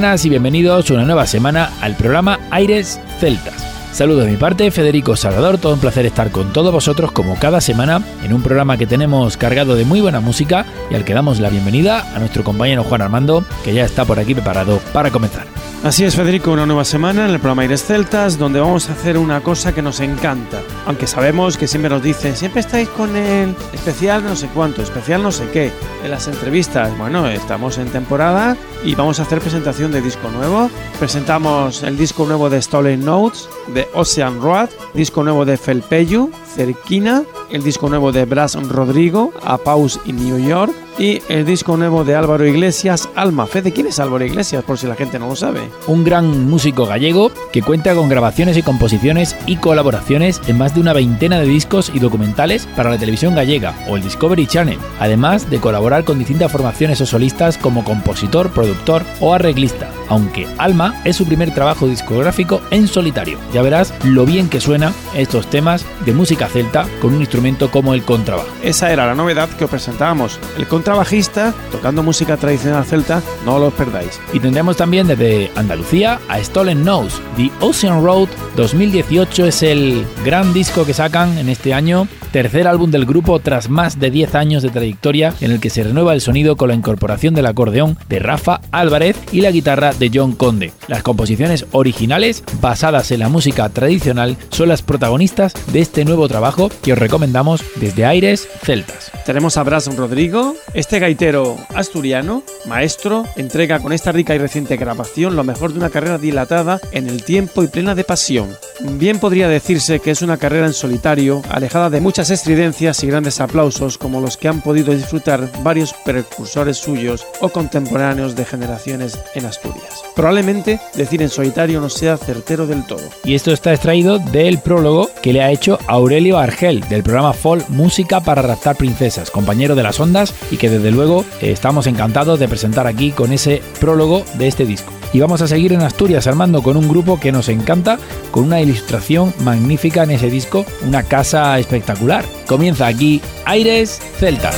Buenas y bienvenidos una nueva semana al programa Aires Celtas. Saludos de mi parte, Federico Salvador, todo un placer estar con todos vosotros como cada semana en un programa que tenemos cargado de muy buena música y al que damos la bienvenida a nuestro compañero Juan Armando, que ya está por aquí preparado para comenzar. Así es, Federico, una nueva semana en el programa Aires Celtas, donde vamos a hacer una cosa que nos encanta. Aunque sabemos que siempre nos dicen, siempre estáis con el especial no sé cuánto, especial no sé qué, en las entrevistas. Bueno, estamos en temporada y vamos a hacer presentación de disco nuevo. Presentamos el disco nuevo de Stolen Notes, de Ocean Road, disco nuevo de Felpeyu, Cerquina, el disco nuevo de Brass Rodrigo, A Pause y New York, y el disco nuevo de Álvaro Iglesias, Alma Fe. ¿De quién es Álvaro Iglesias? Por si la gente no lo sabe. Un gran músico gallego que cuenta con grabaciones y composiciones y colaboraciones en más de una veintena de discos y documentales para la televisión gallega o el Discovery Channel, además de colaborar con distintas formaciones o solistas como compositor, productor o arreglista, aunque Alma es su primer trabajo discográfico en solitario. Ya verás lo bien que suena estos temas de música celta con un instrumento como el contrabajo. Esa era la novedad que os presentábamos. El contrabajista tocando música tradicional celta, no lo perdáis. Y tendremos también desde Andalucía a Stolen Nose. The Ocean Road 2018 es el gran disco que sacan en este año, tercer álbum del grupo tras más de 10 años de trayectoria en el que se renueva el sonido con la incorporación del acordeón de Rafa Álvarez y la guitarra de John Conde. Las composiciones originales, basadas en la música tradicional, son las protagonistas de este nuevo trabajo que os recomendamos desde Aires Celtas. Tenemos a Bras Rodrigo, este gaitero asturiano, maestro, entrega con esta rica y reciente grabación lo mejor de una carrera dilatada en el tiempo y plena de pasión. Bien podría decirse que es una carrera en solitario, alejada de muchas estridencias y grandes aplausos como los que han podido disfrutar varios precursores suyos o contemporáneos de generaciones en Asturias. Probablemente decir en solitario no sea certero del todo. Y esto está extraído del prólogo que le ha hecho Aurelio Argel del programa Folk Música para raptar princesas, compañero de las ondas y que desde luego estamos encantados de presentar aquí con ese prólogo de este disco. Y vamos a seguir en Asturias, Armando, con un grupo que nos encanta, con una ilustración magnífica en ese disco, una casa espectacular. Comienza aquí Aires Celtas.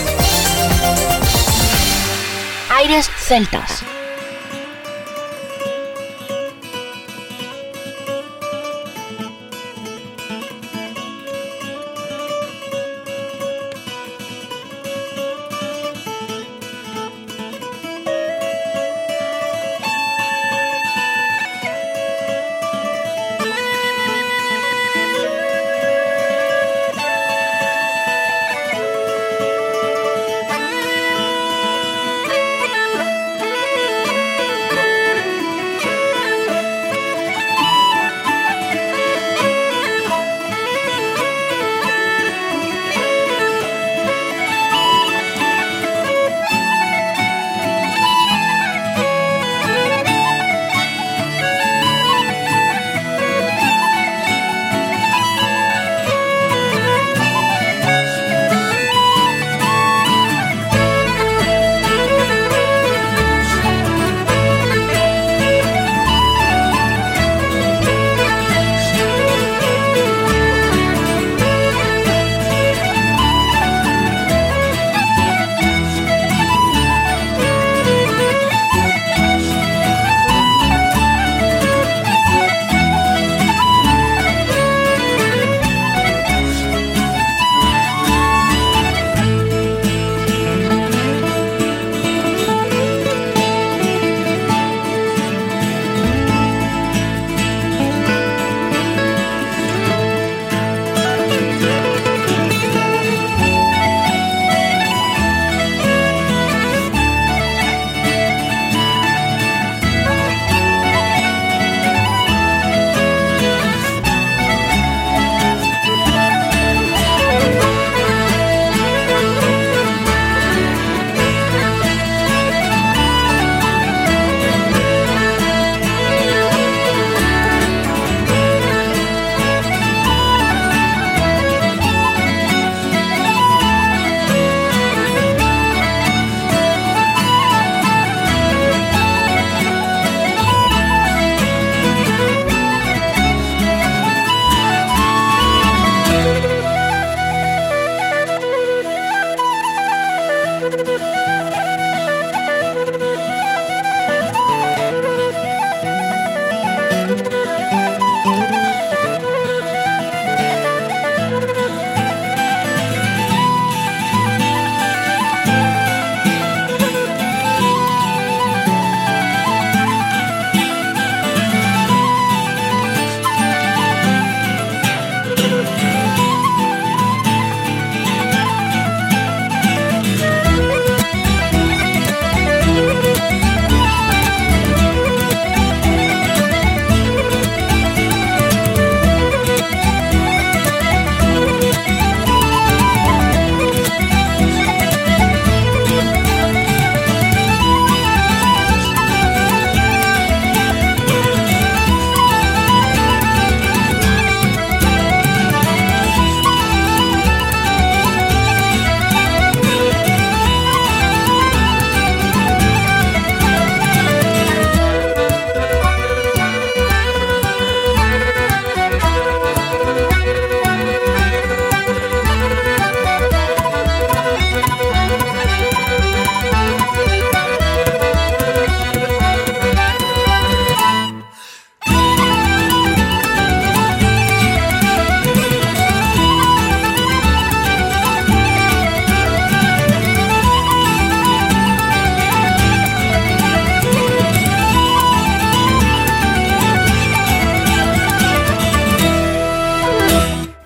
Aires Celtas.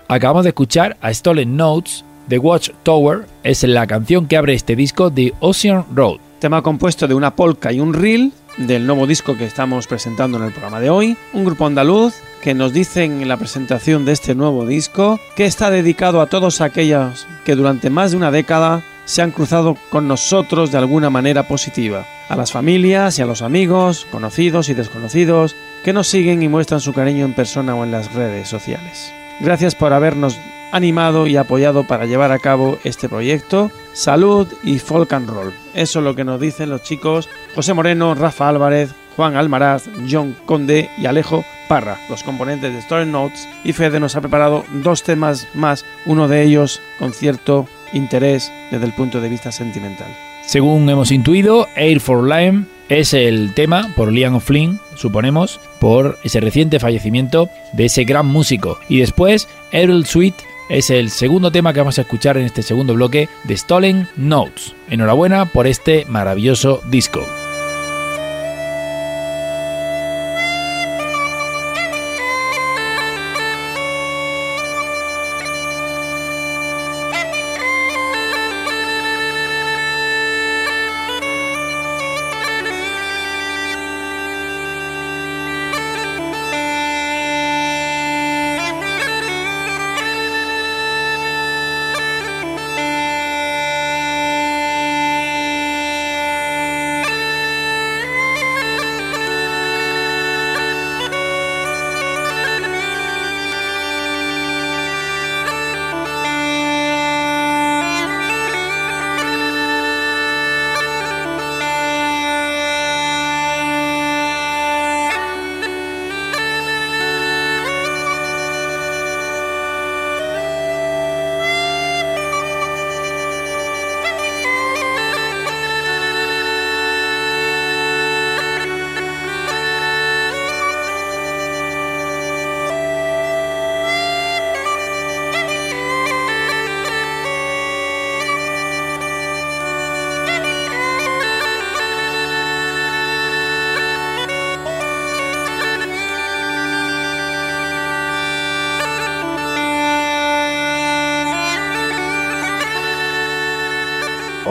Acabamos de escuchar a Stolen Notes, The Watch Tower es la canción que abre este disco de Ocean Road. Tema compuesto de una polka y un reel del nuevo disco que estamos presentando en el programa de hoy. Un grupo andaluz que nos dicen en la presentación de este nuevo disco que está dedicado a todos aquellos que durante más de una década se han cruzado con nosotros de alguna manera positiva. A las familias y a los amigos, conocidos y desconocidos, que nos siguen y muestran su cariño en persona o en las redes sociales. Gracias por habernos animado y apoyado para llevar a cabo este proyecto. Salud y folk and roll. Eso es lo que nos dicen los chicos José Moreno, Rafa Álvarez, Juan Almaraz, John Conde y Alejo Parra, los componentes de Story Notes. Y Fede nos ha preparado dos temas más, uno de ellos con cierto interés desde el punto de vista sentimental. Según hemos intuido, Air for Lime es el tema por Liam Flynn, suponemos, por ese reciente fallecimiento de ese gran músico. Y después, Errol Sweet es el segundo tema que vamos a escuchar en este segundo bloque de Stolen Notes. Enhorabuena por este maravilloso disco.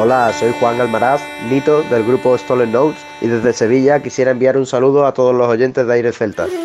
Hola, soy Juan Almaraz, Nito del grupo Stolen Notes y desde Sevilla quisiera enviar un saludo a todos los oyentes de Aire Celtas.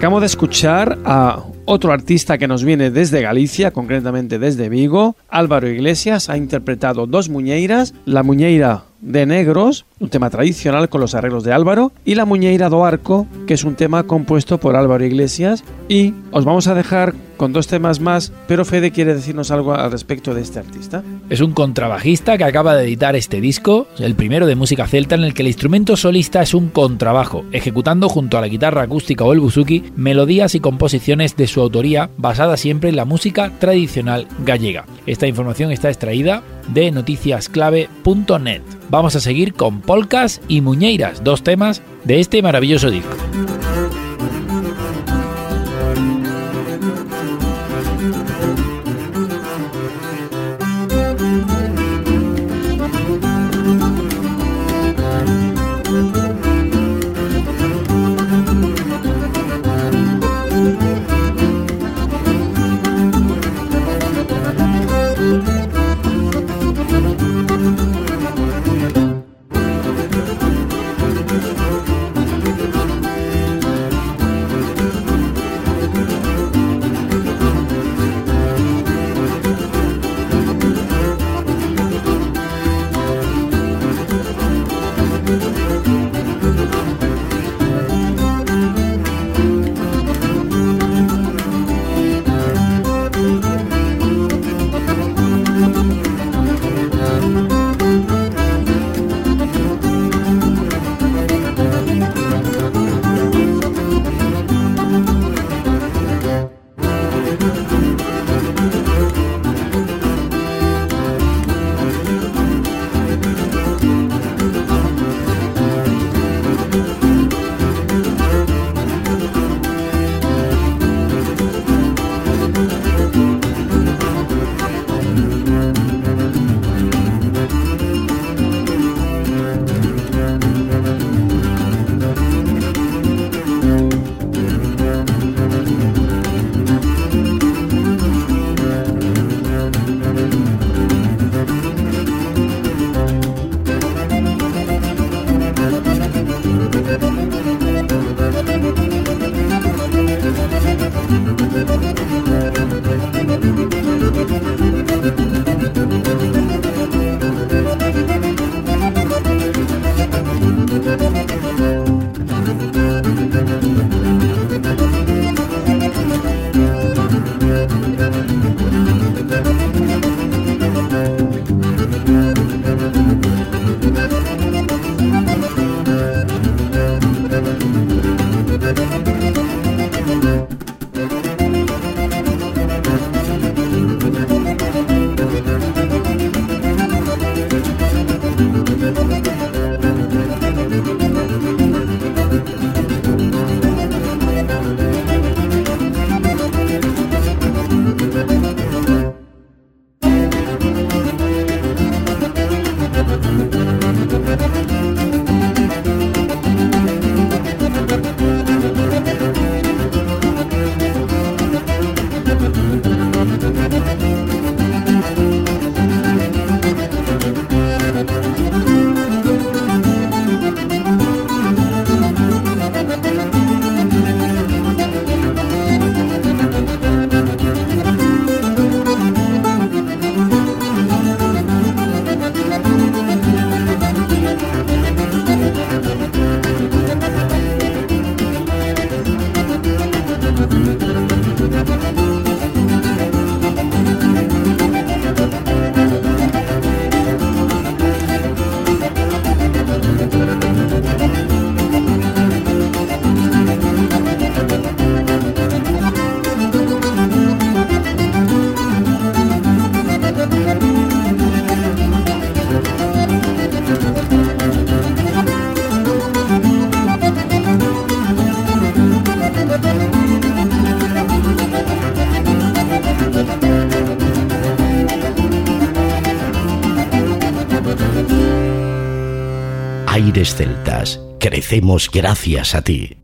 Acabo de escuchar a otro artista que nos viene desde Galicia, concretamente desde Vigo, Álvaro Iglesias, ha interpretado dos muñeiras, la muñeira de negros, un tema tradicional con los arreglos de Álvaro, y la muñeira do arco, que es un tema compuesto por Álvaro Iglesias. Y os vamos a dejar con dos temas más, pero Fede quiere decirnos algo al respecto de este artista. Es un contrabajista que acaba de editar este disco, el primero de música celta, en el que el instrumento solista es un contrabajo, ejecutando junto a la guitarra acústica o el buzuki melodías y composiciones de su autoría basada siempre en la música tradicional gallega. Esta información está extraída de noticiasclave.net. Vamos a seguir con polcas y muñeiras, dos temas de este maravilloso disco. Crecemos gracias a ti.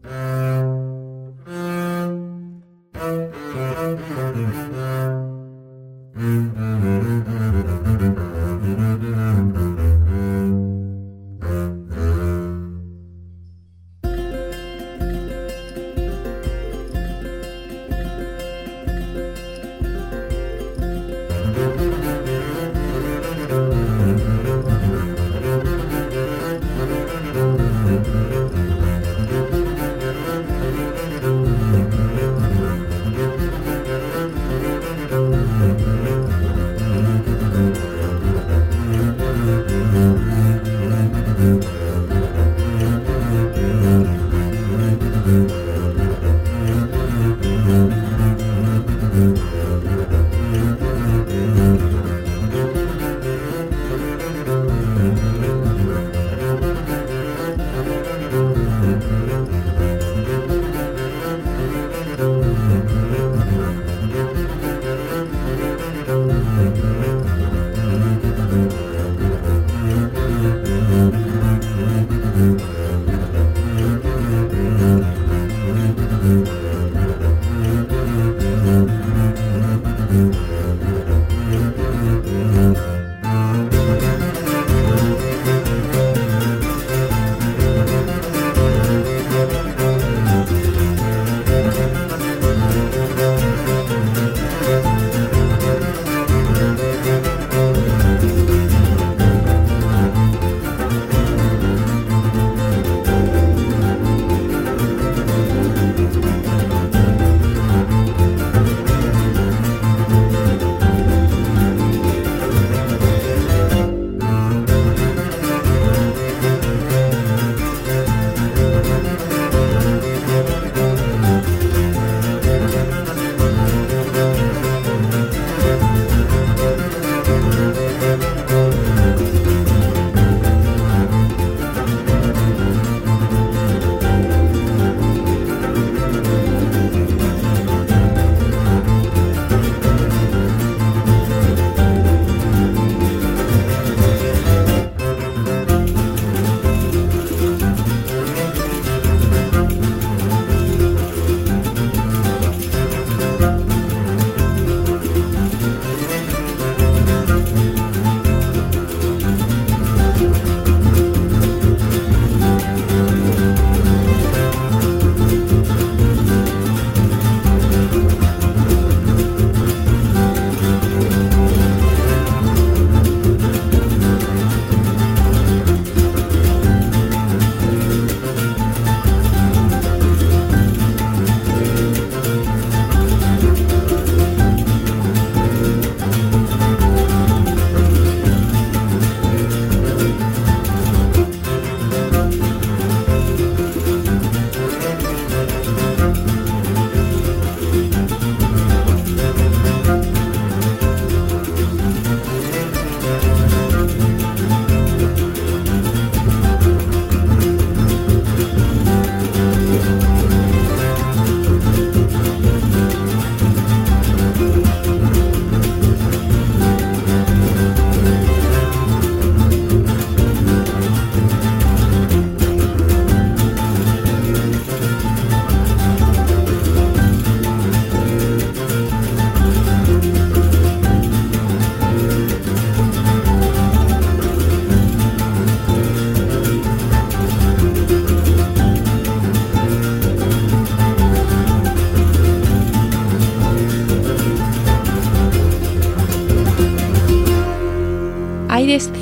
Mm-hmm.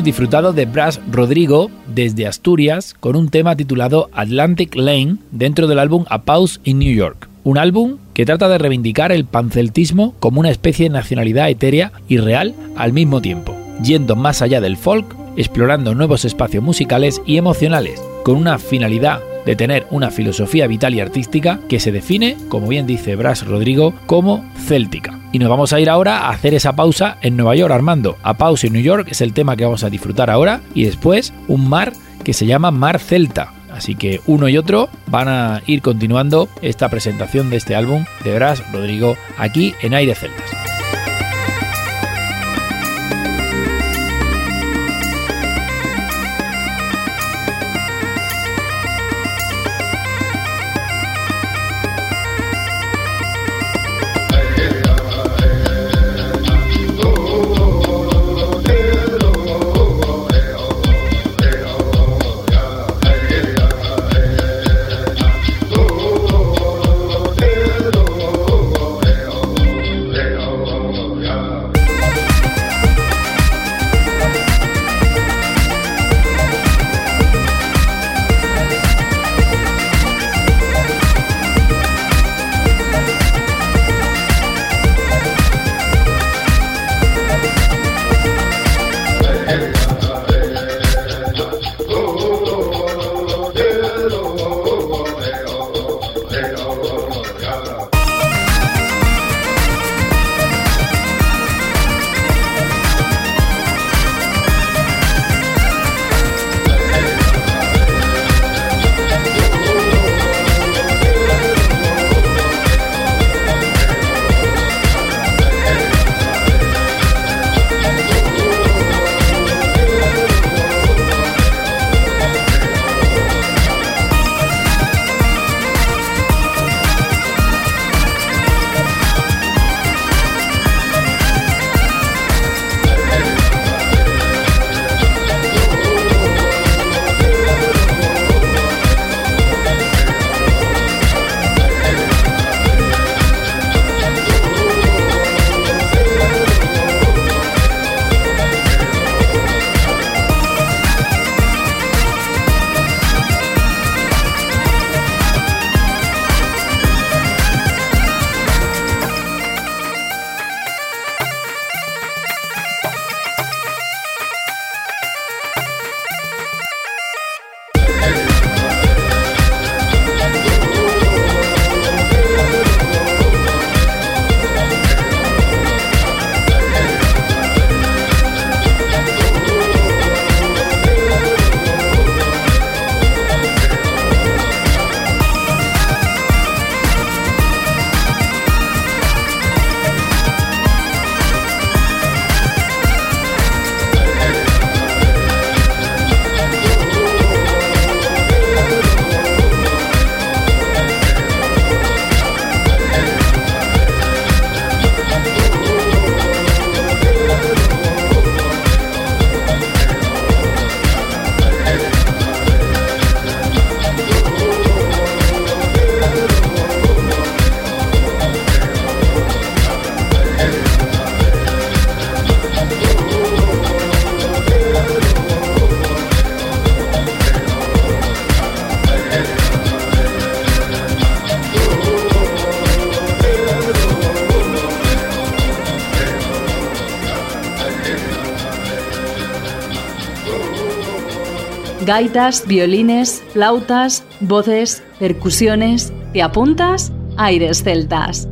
Hemos disfrutado de Brass Rodrigo desde Asturias con un tema titulado Atlantic Lane dentro del álbum A Pause in New York. Un álbum que trata de reivindicar el panceltismo como una especie de nacionalidad etérea y real al mismo tiempo, yendo más allá del folk, explorando nuevos espacios musicales y emocionales, con una finalidad de tener una filosofía vital y artística que se define, como bien dice Brass Rodrigo, como céltica. Y nos vamos a ir ahora a hacer esa pausa en Nueva York, Armando. A pausa en New York es el tema que vamos a disfrutar ahora y después un mar que se llama Mar Celta. Así que uno y otro van a ir continuando esta presentación de este álbum de Brass Rodrigo aquí en Aire Celtas. Gaitas, violines, flautas, voces, percusiones. ¿Te apuntas? Aires Celtas.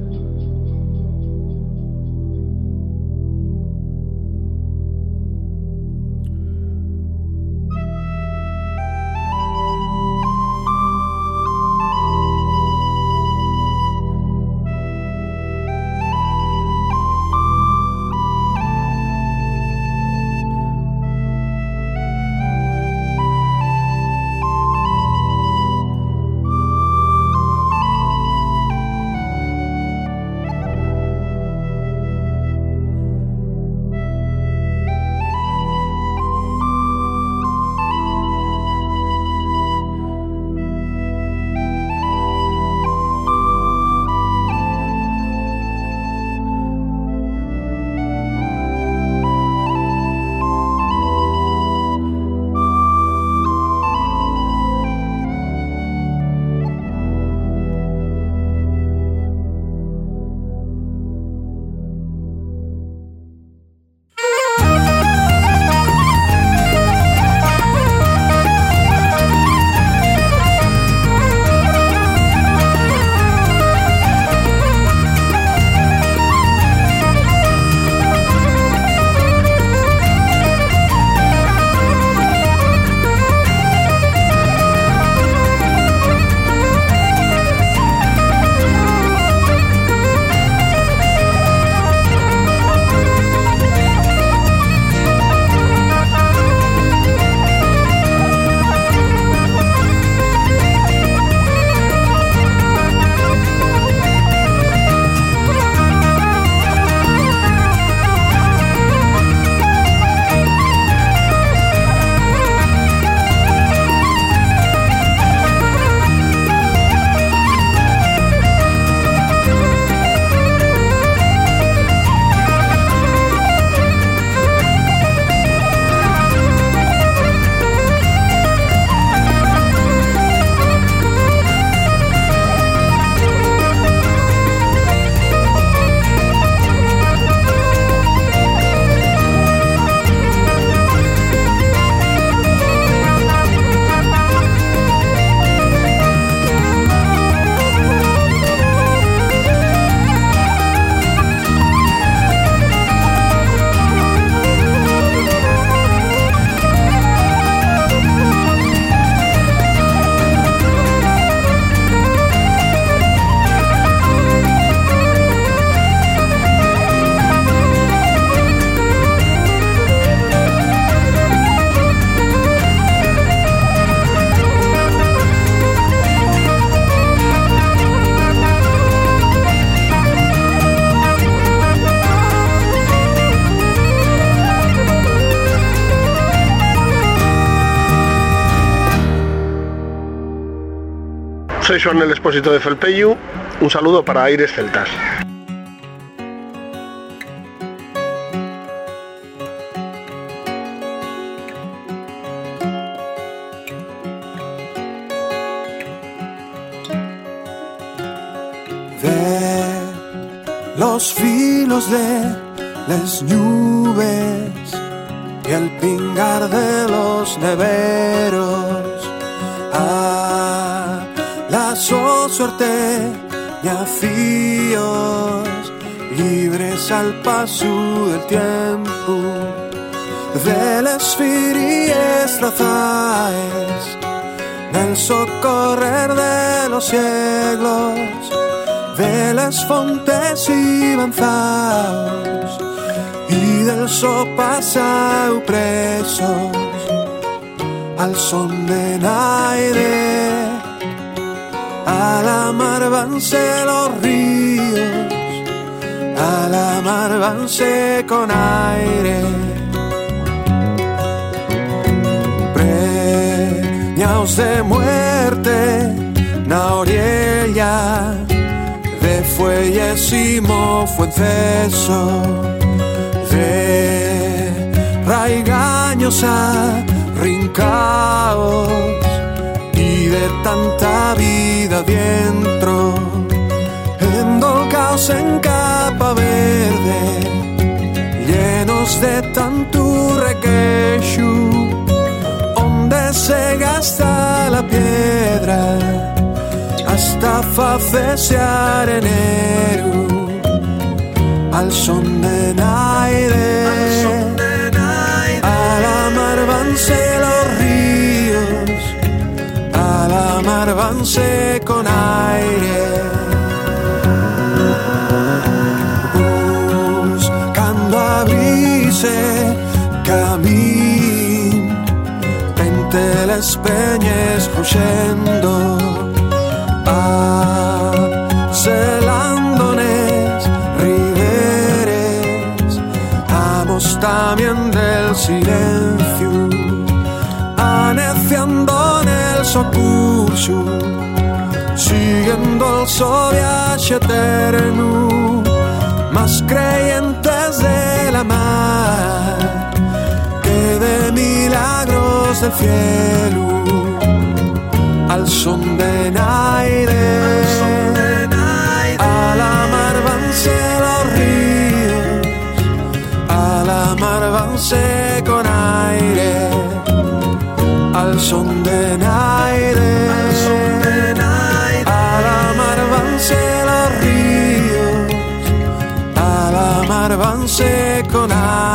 Joan el Expósito de Felpeyu. Un saludo para Aires Celtas. So suerte y afíos libres al paso del tiempo. De las firies trazaes del socorrer de los siglos de las fontes y banzaos y del so pasado presos. Al son del aire a la mar vanse los ríos a la mar vanse con aire. Preñaos de muerte na orilla de fuelles y mofuenceso de raigaños a rincaos de tanta vida dentro endolcaos en capa verde llenos de tanto requecho onde se gasta la piedra hasta fa cesear enero al son de naire al amar vanse los amar vanse con aire. Buscando abrirse camín entre les peñes cruyendo a celándones riberes. Amos también del silencio. Aneciando en el socurso siguiendo el sol viaje eterno más creyentes de la mar que de milagros del cielo al son de naire al amar vanse los ríos al amar vanse con aire al son de naire. Al amar vanse los ríos. Al amar vanse con aire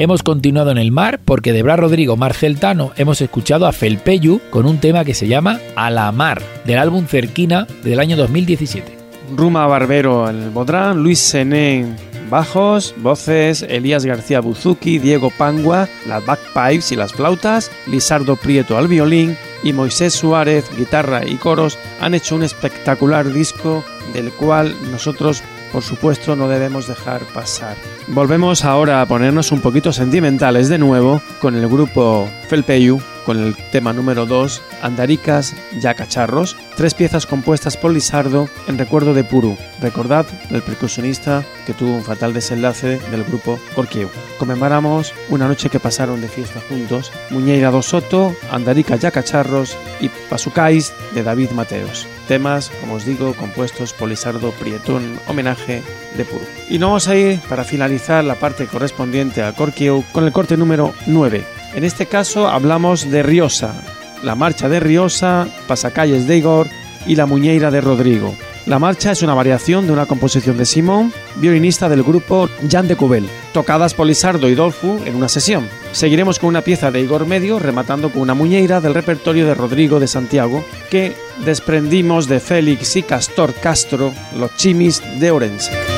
Hemos continuado en el mar porque de Bra Rodrigo Mar Celtano hemos escuchado a Felpeyu con un tema que se llama A la Mar, del álbum Cerquina del año 2017. Ruma Barbero el bodrán, Luis Senén bajos, voces, Elías García Buzuki, Diego Pangua, las backpipes y las flautas, Lisardo Prieto al violín y Moisés Suárez, guitarra y coros, han hecho un espectacular disco del cual nosotros por supuesto no debemos dejar pasar. Volvemos ahora a ponernos un poquito sentimentales de nuevo con el grupo Felpeyu, con el tema número 2, Andaricas ya cacharros, tres piezas compuestas por Lisardo en recuerdo de Puru, recordad el percusionista que tuvo un fatal desenlace del grupo Corquieu. Conmemoramos una noche que pasaron de fiesta juntos, Muñeira do Soto, Andaricas ya cacharros y Pasucais de David Mateos. Temas, como os digo, compuestos por Lisardo Prieto en homenaje de Puru. Y nos vamos a ir para finalizar la parte correspondiente a Corquieu con el corte número 9. En este caso hablamos de Riosa, la marcha de Riosa, Pasacalles de Igor y la Muñeira de Rodrigo. La marcha es una variación de una composición de Simón, violinista del grupo Jan de Cubel, tocadas por Lisardo y Dolfu en una sesión. Seguiremos con una pieza de Igor Medio, rematando con una muñeira del repertorio de Rodrigo de Santiago, que desprendimos de Félix y Castor Castro, los chimis de Orense.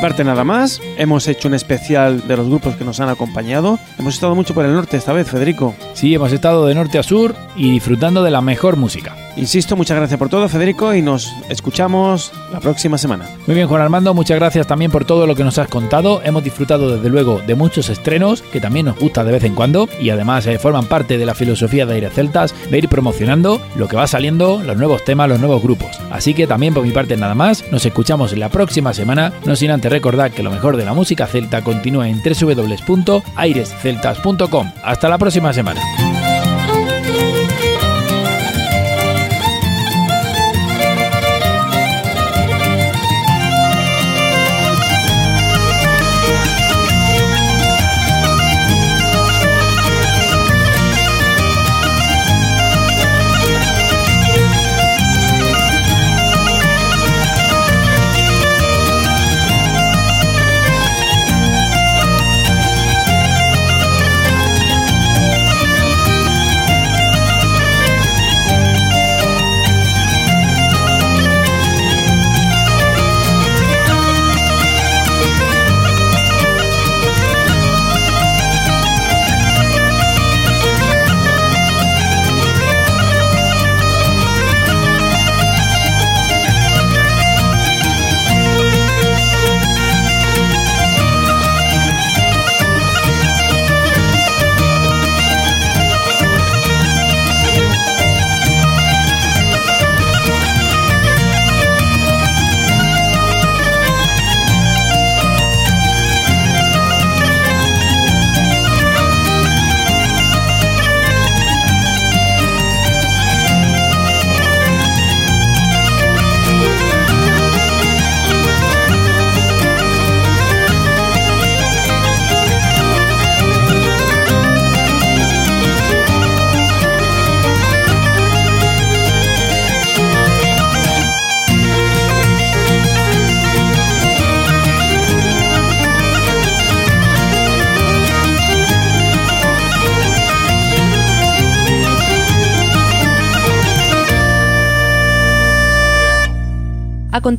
Parte nada más, hemos hecho un especial de los grupos que nos han acompañado. Hemos estado mucho por el norte esta vez, Federico. Sí, hemos estado de norte a sur y disfrutando de la mejor música. Insisto, muchas gracias por todo, Federico, y nos escuchamos la próxima semana. Muy bien, Juan Armando, muchas gracias también por todo lo que nos has contado. Hemos disfrutado desde luego de muchos estrenos que también nos gusta de vez en cuando y además eh, forman parte de la filosofía de Aire Celtas de ir promocionando lo que va saliendo, los nuevos temas, los nuevos grupos. Así que también por mi parte nada más, nos escuchamos la próxima semana, no sin antes recordar que lo mejor de la música celta continúa en www.airesceltas.com. Hasta la próxima semana.